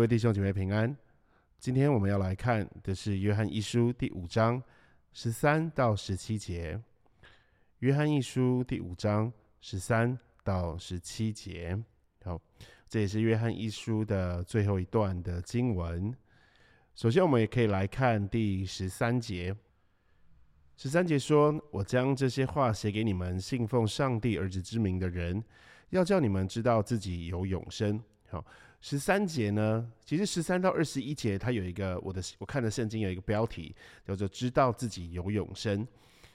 各位弟兄姐妹平安。今天我们要来看的是约翰一书第五章十三到十七节。约翰一书第五章十三到十七节，好，这也是约翰一书的最后一段的经文。首先，我们也可以来看第十三节。十三节说：“我将这些话写给你们信奉上帝儿子之名的人，要叫你们知道自己有永生。”好，十三节呢，其实十三到二十一节，它有一个我的我看的圣经有一个标题叫做“知道自己有永生”，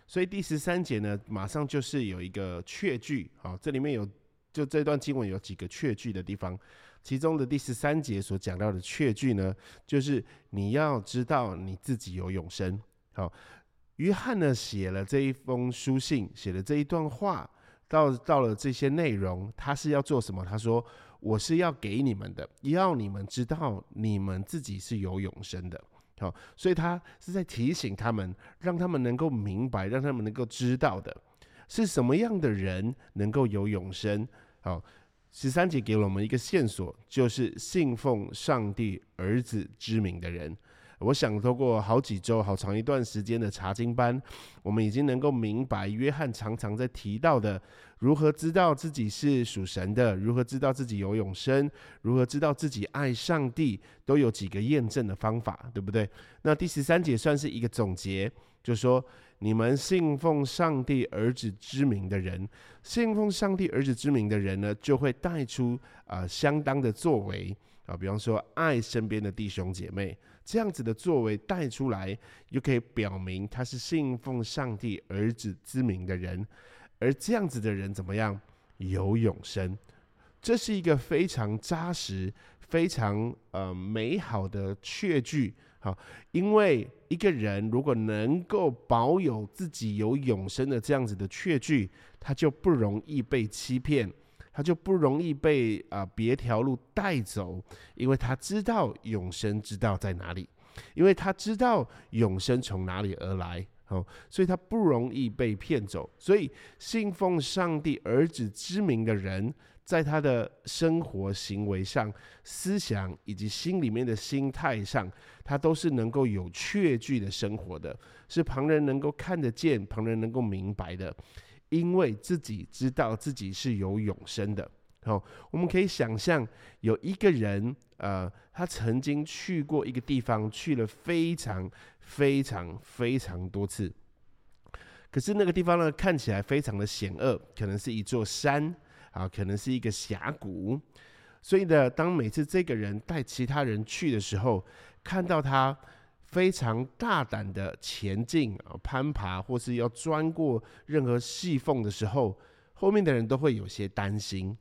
所以第十三节呢，马上就是有一个确句。好，这里面有就这段经文有几个确句的地方，其中的第十三节所讲到的确句呢，就是你要知道你自己有永生。好。约翰呢写了这一封书信，写了这一段话，到到了这些内容，他是要做什么？他说：“我是要给你们的，要你们知道你们自己是有永生的。”好，所以他是在提醒他们，让他们能够明白，让他们能够知道的是什么样的人能够有永生。好，十三节给了我们一个线索，就是信奉上帝儿子之名的人。我想透过好几周、好长一段时间的查经班，我们已经能够明白约翰常常在提到的如何知道自己是属神的，如何知道自己有永生，如何知道自己爱上帝，都有几个验证的方法，对不对？那第十三节算是一个总结，就说你们信奉上帝儿子之名的人，信奉上帝儿子之名的人呢，就会带出啊相当的作为。啊，比方说爱身边的弟兄姐妹，这样子的作为带出来，又可以表明他是信奉上帝儿子之名的人，而这样子的人怎么样有永生？这是一个非常扎实、非常呃美好的确据。好，因为一个人如果能够保有自己有永生的这样子的确据，他就不容易被欺骗。他就不容易被啊别条路带走，因为他知道永生之道在哪里，因为他知道永生从哪里而来，哦，所以他不容易被骗走。所以信奉上帝儿子之名的人，在他的生活行为上、思想以及心里面的心态上，他都是能够有确据的生活的，是旁人能够看得见、旁人能够明白的。因为自己知道自己是有永生的，好，我们可以想象有一个人，呃，他曾经去过一个地方，去了非常非常非常多次，可是那个地方呢，看起来非常的险恶，可能是一座山啊，可能是一个峡谷，所以呢，当每次这个人带其他人去的时候，看到他。非常大胆的前进啊，攀爬或是要钻过任何细缝的时候，后面的人都会有些担心。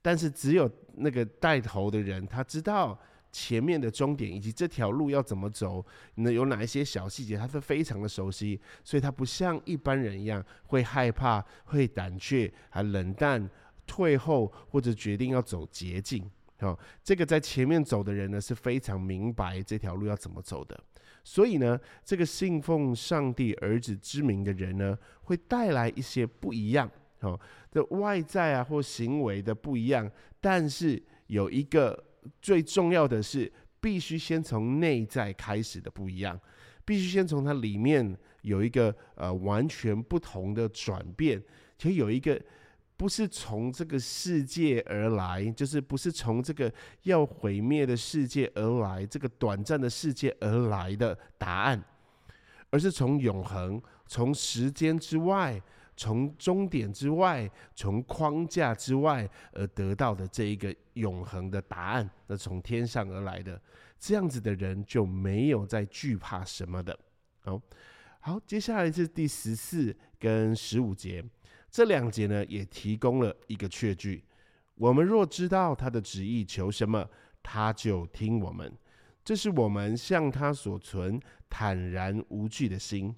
但是只有那个带头的人，他知道前面的终点以及这条路要怎么走，那有哪一些小细节，他是非常的熟悉，所以他不像一般人一样会害怕、会胆怯、还冷淡、退后或者决定要走捷径。好，这个在前面走的人呢，是非常明白这条路要怎么走的。所以呢，这个信奉上帝儿子之名的人呢，会带来一些不一样，哦，的外在啊或行为的不一样。但是有一个最重要的是，必须先从内在开始的不一样，必须先从它里面有一个呃完全不同的转变，且有一个。不是从这个世界而来，就是不是从这个要毁灭的世界而来，这个短暂的世界而来的答案，而是从永恒、从时间之外、从终点之外、从框架之外而得到的这一个永恒的答案，那从天上而来的这样子的人就没有再惧怕什么的。好，好，接下来是第十四跟十五节。这两节呢，也提供了一个确据：我们若知道他的旨意求什么，他就听我们。这是我们向他所存坦然无惧的心。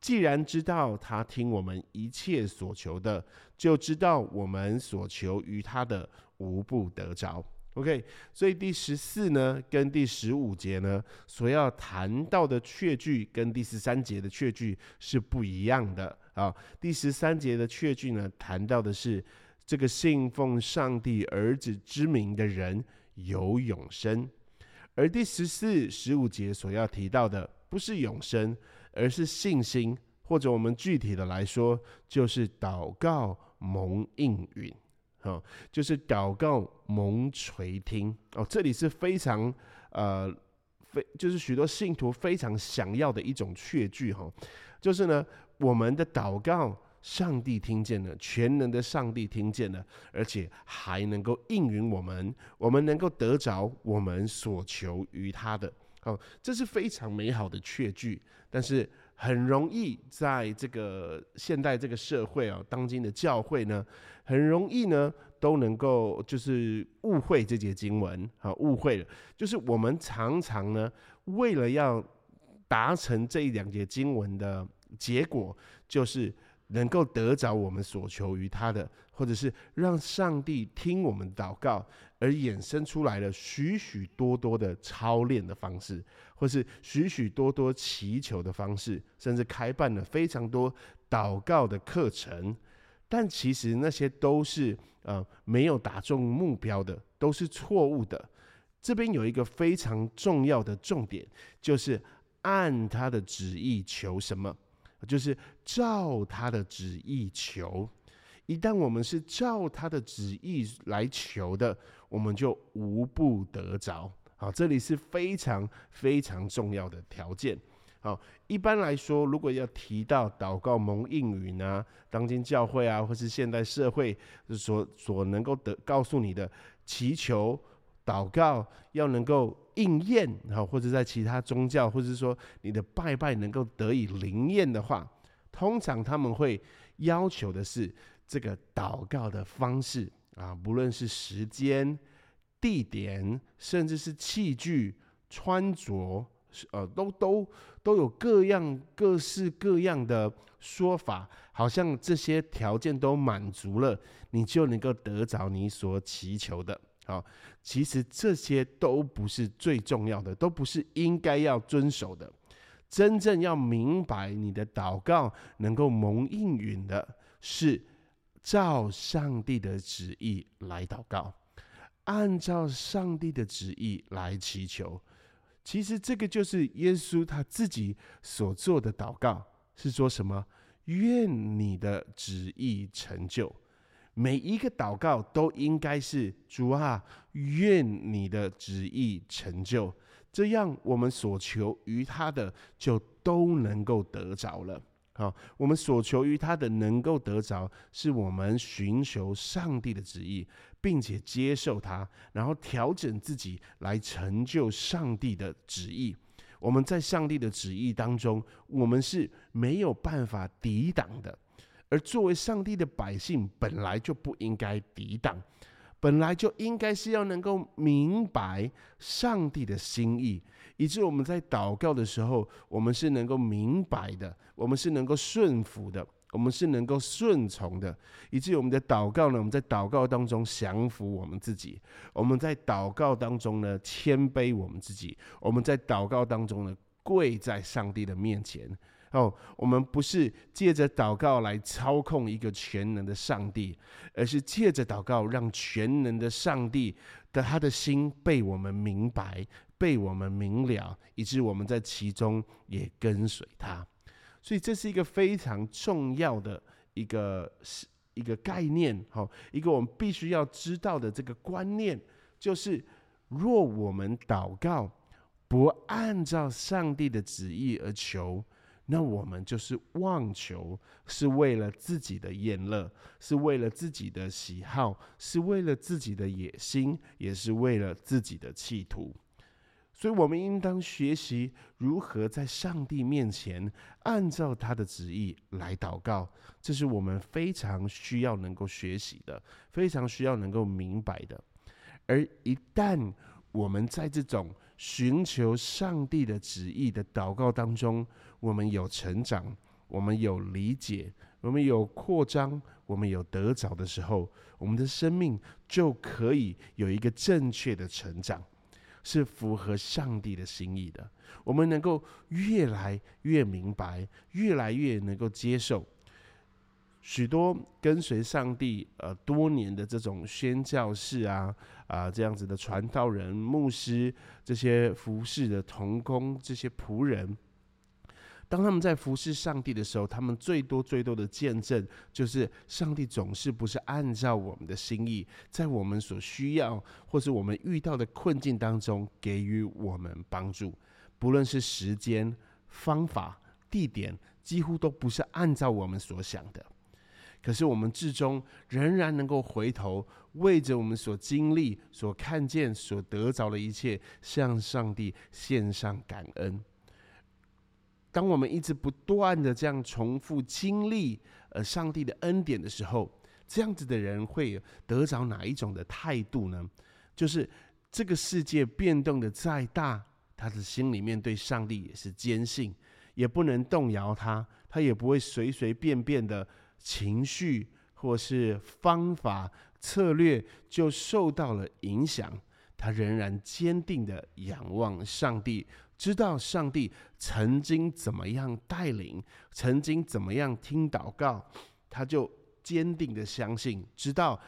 既然知道他听我们一切所求的，就知道我们所求于他的无不得着。OK，所以第十四呢，跟第十五节呢，所要谈到的确据，跟第十三节的确据是不一样的啊。第十三节的确句呢，谈到的是这个信奉上帝儿子之名的人有永生，而第十四、十五节所要提到的，不是永生，而是信心，或者我们具体的来说，就是祷告蒙应允，哦，就是祷告蒙垂听。哦，这里是非常呃，非就是许多信徒非常想要的一种确据，哈，就是呢，我们的祷告。上帝听见了，全能的上帝听见了，而且还能够应允我们，我们能够得着我们所求于他的。好，这是非常美好的确据。但是很容易在这个现代这个社会啊，当今的教会呢，很容易呢都能够就是误会这节经文，好，误会了。就是我们常常呢，为了要达成这一两节经文的结果，就是。能够得着我们所求于他的，或者是让上帝听我们祷告，而衍生出来了许许多多的操练的方式，或是许许多多祈求的方式，甚至开办了非常多祷告的课程，但其实那些都是呃没有打中目标的，都是错误的。这边有一个非常重要的重点，就是按他的旨意求什么。就是照他的旨意求，一旦我们是照他的旨意来求的，我们就无不得着。好，这里是非常非常重要的条件。好，一般来说，如果要提到祷告蒙应允啊，当今教会啊，或是现代社会所所能够得告诉你的祈求。祷告要能够应验，然后，或者在其他宗教，或者说你的拜拜能够得以灵验的话，通常他们会要求的是这个祷告的方式啊，不论是时间、地点，甚至是器具、穿着，呃，都都都有各样各式各样的说法，好像这些条件都满足了，你就能够得着你所祈求的。好，其实这些都不是最重要的，都不是应该要遵守的。真正要明白你的祷告能够蒙应允的，是照上帝的旨意来祷告，按照上帝的旨意来祈求。其实这个就是耶稣他自己所做的祷告，是说什么？愿你的旨意成就。每一个祷告都应该是主啊，愿你的旨意成就，这样我们所求于他的就都能够得着了。好，我们所求于他的能够得着，是我们寻求上帝的旨意，并且接受他，然后调整自己来成就上帝的旨意。我们在上帝的旨意当中，我们是没有办法抵挡的。而作为上帝的百姓，本来就不应该抵挡，本来就应该是要能够明白上帝的心意，以致我们在祷告的时候，我们是能够明白的，我们是能够顺服的，我们是能够顺从的，以致我们的祷告呢，我们在祷告当中降服我们自己，我们在祷告当中呢谦卑我们自己，我们在祷告当中呢跪在上帝的面前。哦，我们不是借着祷告来操控一个全能的上帝，而是借着祷告让全能的上帝的他的心被我们明白，被我们明了，以致我们在其中也跟随他。所以这是一个非常重要的一个一个概念，好，一个我们必须要知道的这个观念，就是若我们祷告不按照上帝的旨意而求。那我们就是妄求，是为了自己的厌乐，是为了自己的喜好，是为了自己的野心，也是为了自己的企图。所以，我们应当学习如何在上帝面前按照他的旨意来祷告，这是我们非常需要能够学习的，非常需要能够明白的。而一旦我们在这种寻求上帝的旨意的祷告当中，我们有成长，我们有理解，我们有扩张，我们有得着的时候，我们的生命就可以有一个正确的成长，是符合上帝的心意的。我们能够越来越明白，越来越能够接受。许多跟随上帝呃多年的这种宣教士啊啊这样子的传道人、牧师、这些服侍的童工、这些仆人。当他们在服侍上帝的时候，他们最多最多的见证就是，上帝总是不是按照我们的心意，在我们所需要或是我们遇到的困境当中给予我们帮助，不论是时间、方法、地点，几乎都不是按照我们所想的。可是我们至终仍然能够回头，为着我们所经历、所看见、所得着的一切，向上帝献上感恩。当我们一直不断的这样重复经历呃上帝的恩典的时候，这样子的人会得着哪一种的态度呢？就是这个世界变动的再大，他的心里面对上帝也是坚信，也不能动摇他，他也不会随随便便的情绪或是方法策略就受到了影响，他仍然坚定的仰望上帝。知道上帝曾经怎么样带领，曾经怎么样听祷告，他就坚定的相信，直到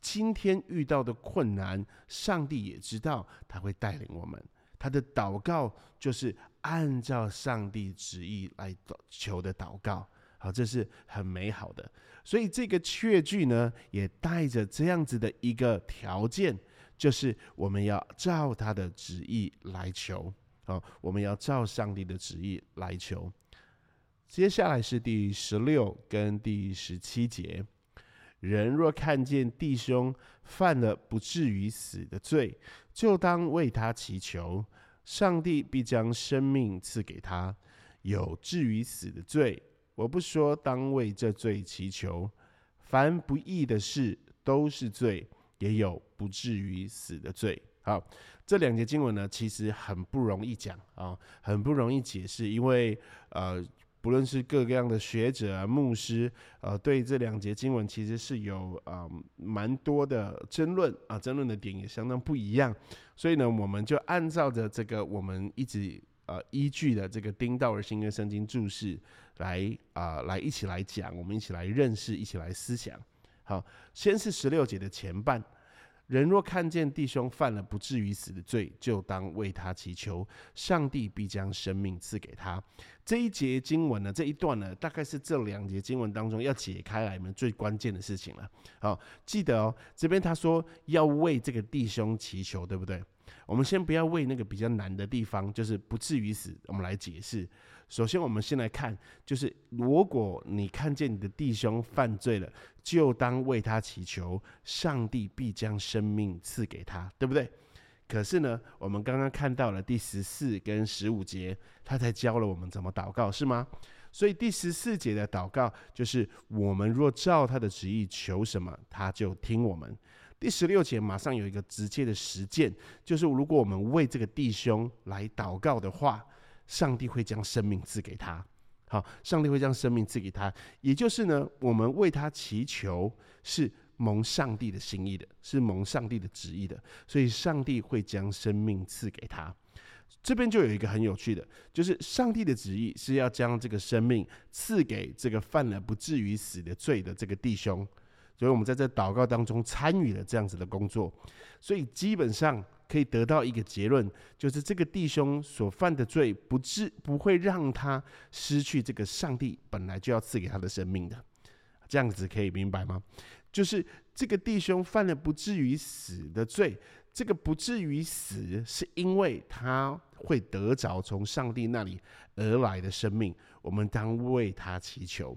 今天遇到的困难，上帝也知道他会带领我们。他的祷告就是按照上帝旨意来求的祷告，好，这是很美好的。所以这个确据呢，也带着这样子的一个条件，就是我们要照他的旨意来求。好，我们要照上帝的旨意来求。接下来是第十六跟第十七节：人若看见弟兄犯了不至于死的罪，就当为他祈求，上帝必将生命赐给他；有至于死的罪，我不说当为这罪祈求。凡不义的事都是罪，也有不至于死的罪。好。这两节经文呢，其实很不容易讲啊，很不容易解释，因为呃，不论是各个样的学者啊、牧师，呃，对这两节经文其实是有啊蛮多的争论啊，争论的点也相当不一样。所以呢，我们就按照着这个我们一直呃依据的这个丁道尔新约圣经注释来啊来一起来讲，我们一起来认识，一起来思想。好，先是十六节的前半。人若看见弟兄犯了不至于死的罪，就当为他祈求，上帝必将生命赐给他。这一节经文呢，这一段呢，大概是这两节经文当中要解开来们最关键的事情了。好，记得哦，这边他说要为这个弟兄祈求，对不对？我们先不要为那个比较难的地方，就是不至于死，我们来解释。首先，我们先来看，就是如果你看见你的弟兄犯罪了，就当为他祈求，上帝必将生命赐给他，对不对？可是呢，我们刚刚看到了第十四跟十五节，他才教了我们怎么祷告，是吗？所以第十四节的祷告就是：我们若照他的旨意求什么，他就听我们。第十六节马上有一个直接的实践，就是如果我们为这个弟兄来祷告的话。上帝会将生命赐给他，好，上帝会将生命赐给他，也就是呢，我们为他祈求是蒙上帝的心意的，是蒙上帝的旨意的，所以上帝会将生命赐给他。这边就有一个很有趣的，就是上帝的旨意是要将这个生命赐给这个犯了不至于死的罪的这个弟兄，所以我们在这祷告当中参与了这样子的工作，所以基本上。可以得到一个结论，就是这个弟兄所犯的罪，不至不会让他失去这个上帝本来就要赐给他的生命的。这样子可以明白吗？就是这个弟兄犯了不至于死的罪，这个不至于死，是因为他会得着从上帝那里而来的生命。我们当为他祈求。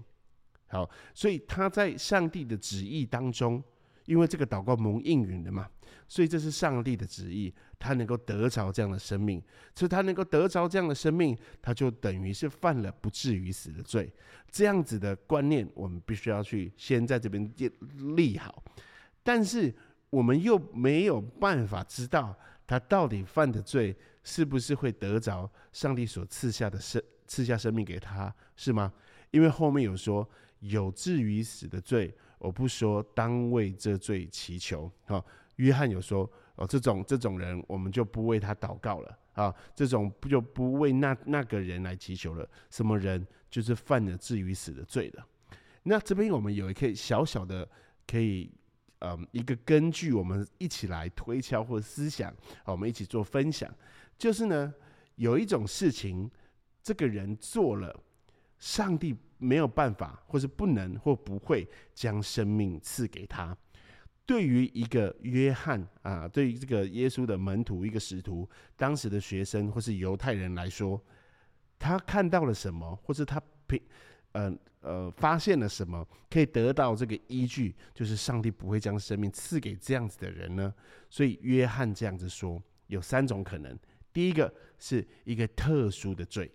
好，所以他在上帝的旨意当中，因为这个祷告蒙应允的嘛。所以这是上帝的旨意，他能够得着这样的生命，所以他能够得着这样的生命，他就等于是犯了不至于死的罪。这样子的观念，我们必须要去先在这边立好。但是我们又没有办法知道他到底犯的罪是不是会得着上帝所赐下的生赐下生命给他，是吗？因为后面有说有至于死的罪，我不说当为这罪祈求，好。约翰有说：“哦，这种这种人，我们就不为他祷告了啊！这种不就不为那那个人来祈求了？什么人就是犯了至于死的罪的？那这边我们有一个小小的可以，嗯，一个根据，我们一起来推敲或思想，我们一起做分享，就是呢，有一种事情，这个人做了，上帝没有办法，或是不能或不会将生命赐给他。对于一个约翰啊，对于这个耶稣的门徒，一个使徒，当时的学生或是犹太人来说，他看到了什么，或是他凭，呃呃，发现了什么，可以得到这个依据，就是上帝不会将生命赐给这样子的人呢？所以约翰这样子说，有三种可能。第一个是一个特殊的罪，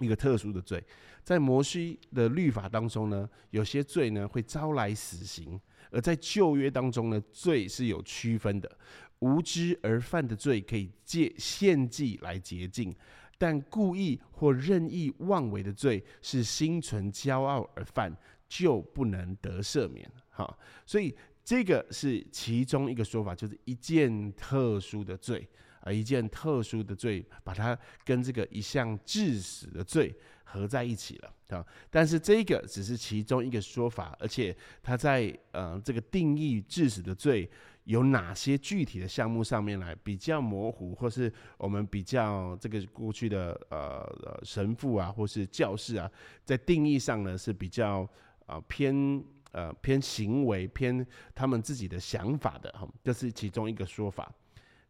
一个特殊的罪，在摩西的律法当中呢，有些罪呢会招来死刑。而在旧约当中呢，罪是有区分的，无知而犯的罪可以借献祭来洁净，但故意或任意妄为的罪是心存骄傲而犯，就不能得赦免。哈，所以这个是其中一个说法，就是一件特殊的罪。啊，一件特殊的罪，把它跟这个一项致死的罪合在一起了啊。但是这个只是其中一个说法，而且它在呃这个定义致死的罪有哪些具体的项目上面来比较模糊，或是我们比较这个过去的呃神父啊，或是教士啊，在定义上呢是比较啊偏呃偏行为偏他们自己的想法的哈，这是其中一个说法。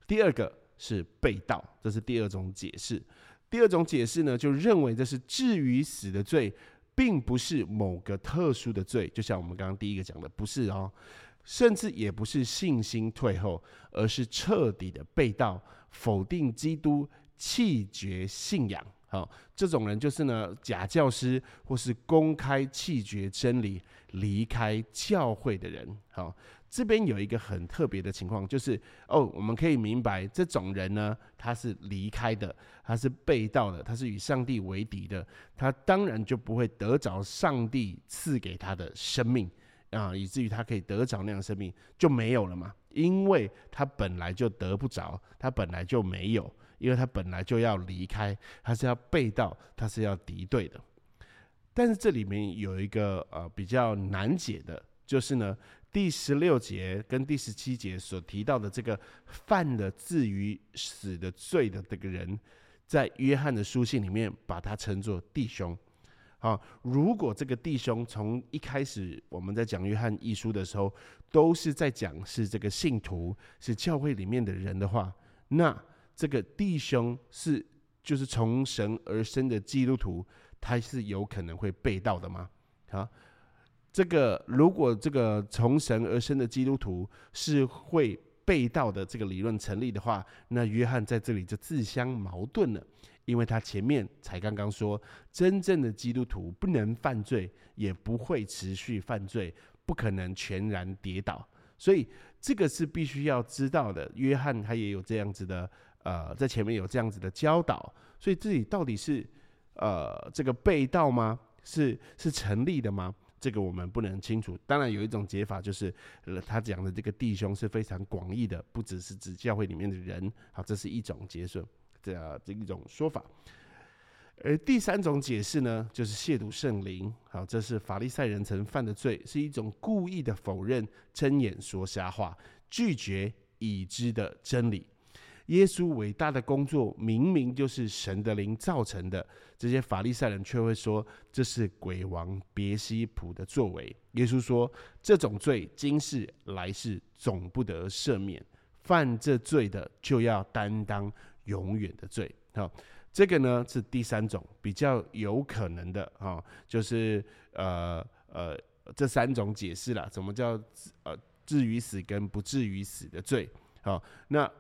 第二个。是被盗，这是第二种解释。第二种解释呢，就认为这是至于死的罪，并不是某个特殊的罪，就像我们刚刚第一个讲的，不是哦，甚至也不是信心退后，而是彻底的被盗，否定基督，弃绝信仰。好，这种人就是呢，假教师或是公开弃绝真理、离开教会的人。好。这边有一个很特别的情况，就是哦，我们可以明白这种人呢，他是离开的，他是被盗的，他是与上帝为敌的，他当然就不会得着上帝赐给他的生命啊，以至于他可以得着那样生命就没有了嘛，因为他本来就得不着，他本来就没有，因为他本来就要离开，他是要被盗，他是要敌对的。但是这里面有一个呃比较难解的，就是呢。第十六节跟第十七节所提到的这个犯了至于死的罪的这个人，在约翰的书信里面把他称作弟兄。好，如果这个弟兄从一开始我们在讲约翰一书的时候，都是在讲是这个信徒是教会里面的人的话，那这个弟兄是就是从神而生的基督徒，他是有可能会被盗的吗？好。这个如果这个从神而生的基督徒是会被盗的这个理论成立的话，那约翰在这里就自相矛盾了，因为他前面才刚刚说，真正的基督徒不能犯罪，也不会持续犯罪，不可能全然跌倒，所以这个是必须要知道的。约翰他也有这样子的，呃，在前面有这样子的教导，所以这里到底是呃这个被盗吗？是是成立的吗？这个我们不能清楚。当然，有一种解法就是，呃，他讲的这个弟兄是非常广义的，不只是指教会里面的人。好，这是一种解释，这这一种说法。而第三种解释呢，就是亵渎圣灵。好，这是法利赛人曾犯的罪，是一种故意的否认、睁眼说瞎话、拒绝已知的真理。耶稣伟大的工作明明就是神的灵造成的，这些法利赛人却会说这是鬼王别西卜的作为。耶稣说这种罪今世来世总不得赦免，犯这罪的就要担当永远的罪。好，这个呢是第三种比较有可能的哈，就是呃呃这三种解释了，什么叫呃至于死跟不至于死的罪？好，那。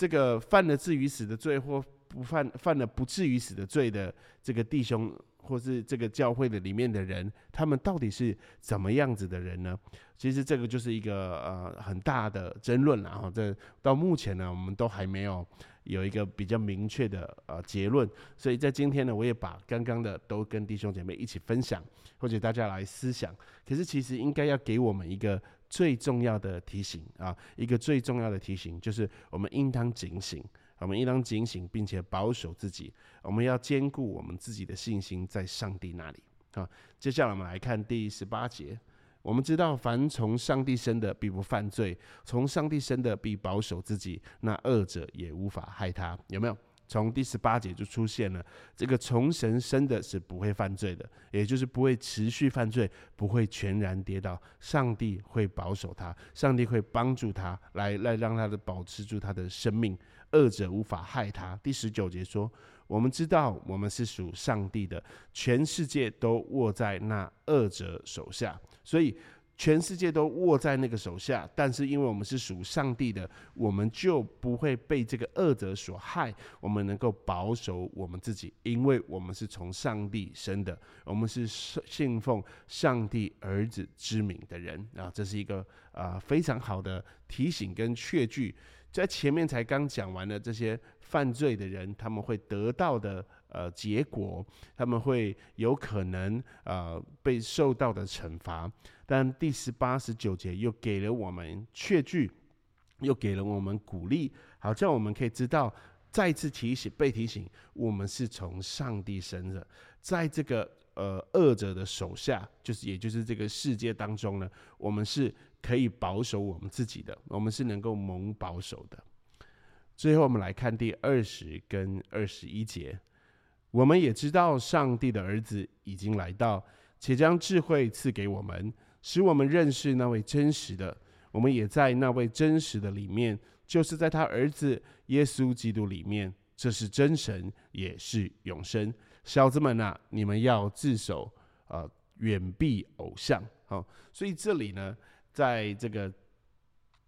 这个犯了至于死的罪，或不犯犯了不至于死的罪的这个弟兄，或是这个教会的里面的人，他们到底是怎么样子的人呢？其实这个就是一个呃很大的争论了哈。这到目前呢，我们都还没有有一个比较明确的呃结论。所以在今天呢，我也把刚刚的都跟弟兄姐妹一起分享，或者大家来思想。可是其实应该要给我们一个。最重要的提醒啊，一个最重要的提醒就是，我们应当警醒，我们应当警醒，并且保守自己。我们要兼顾我们自己的信心在上帝那里。好，接下来我们来看第十八节。我们知道，凡从上帝生的必不犯罪；从上帝生的必保守自己，那二者也无法害他。有没有？从第十八节就出现了，这个从神生的是不会犯罪的，也就是不会持续犯罪，不会全然跌倒。上帝会保守他，上帝会帮助他，来来让他的保持住他的生命，恶者无法害他。第十九节说。我们知道，我们是属上帝的，全世界都握在那恶者手下，所以全世界都握在那个手下。但是，因为我们是属上帝的，我们就不会被这个恶者所害。我们能够保守我们自己，因为我们是从上帝生的，我们是信奉上帝儿子之名的人啊。这是一个啊非常好的提醒跟确据。在前面才刚讲完了这些。犯罪的人，他们会得到的呃结果，他们会有可能呃被受到的惩罚。但第十八、十九节又给了我们确据，又给了我们鼓励，好像我们可以知道，再次提醒、被提醒，我们是从上帝生的，在这个呃恶者的手下，就是也就是这个世界当中呢，我们是可以保守我们自己的，我们是能够蒙保守的。最后，我们来看第二十跟二十一节。我们也知道，上帝的儿子已经来到，且将智慧赐给我们，使我们认识那位真实的。我们也在那位真实的里面，就是在他儿子耶稣基督里面。这是真神，也是永生。小子们呐，你们要自守，呃，远避偶像。好，所以这里呢，在这个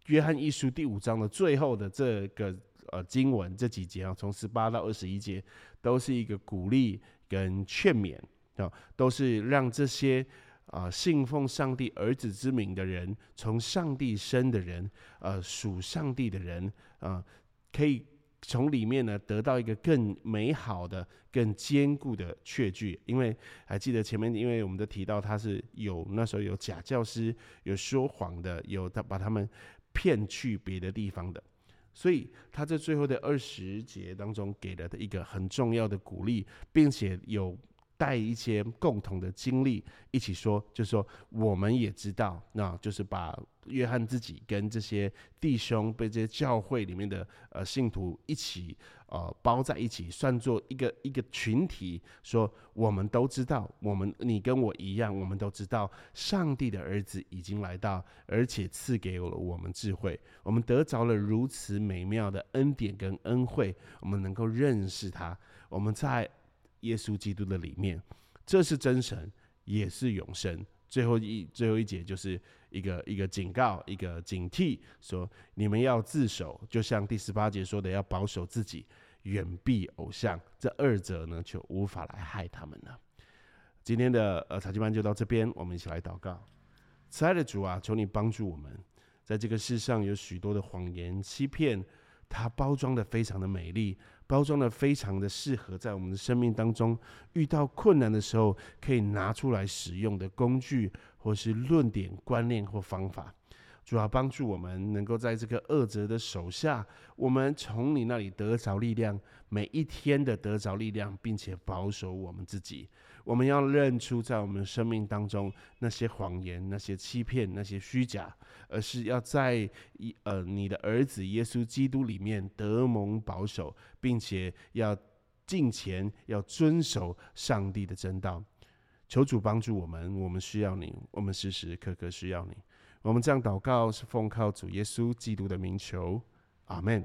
约翰一书第五章的最后的这个。呃，经文这几节啊，从十八到二十一节，都是一个鼓励跟劝勉啊，都是让这些啊信奉上帝儿子之名的人，从上帝生的人，呃，属上帝的人啊，可以从里面呢得到一个更美好的、更坚固的确据。因为还记得前面，因为我们都提到他是有那时候有假教师，有说谎的，有他把他们骗去别的地方的。所以他在最后的二十节当中给了一个很重要的鼓励，并且有带一些共同的经历一起说，就说我们也知道，那就是把约翰自己跟这些弟兄被这些教会里面的呃信徒一起。呃，包在一起，算作一个一个群体，说我们都知道，我们你跟我一样，我们都知道，上帝的儿子已经来到，而且赐给了我们智慧，我们得着了如此美妙的恩典跟恩惠，我们能够认识他，我们在耶稣基督的里面，这是真神，也是永生。最后一最后一节就是一个一个警告，一个警惕，说你们要自守，就像第十八节说的，要保守自己，远避偶像。这二者呢，就无法来害他们了。今天的呃查经班就到这边，我们一起来祷告。慈爱的主啊，求你帮助我们，在这个世上有许多的谎言欺骗，它包装的非常的美丽。包装的非常的适合在我们的生命当中遇到困难的时候可以拿出来使用的工具，或是论点、观念或方法，主要帮助我们能够在这个恶者的手下，我们从你那里得着力量，每一天的得着力量，并且保守我们自己。我们要认出在我们生命当中那些谎言、那些欺骗、那些虚假，而是要在一呃你的儿子耶稣基督里面得蒙保守，并且要进前，要遵守上帝的真道。求主帮助我们，我们需要你，我们时时刻刻需要你。我们这样祷告是奉靠主耶稣基督的名求，阿门。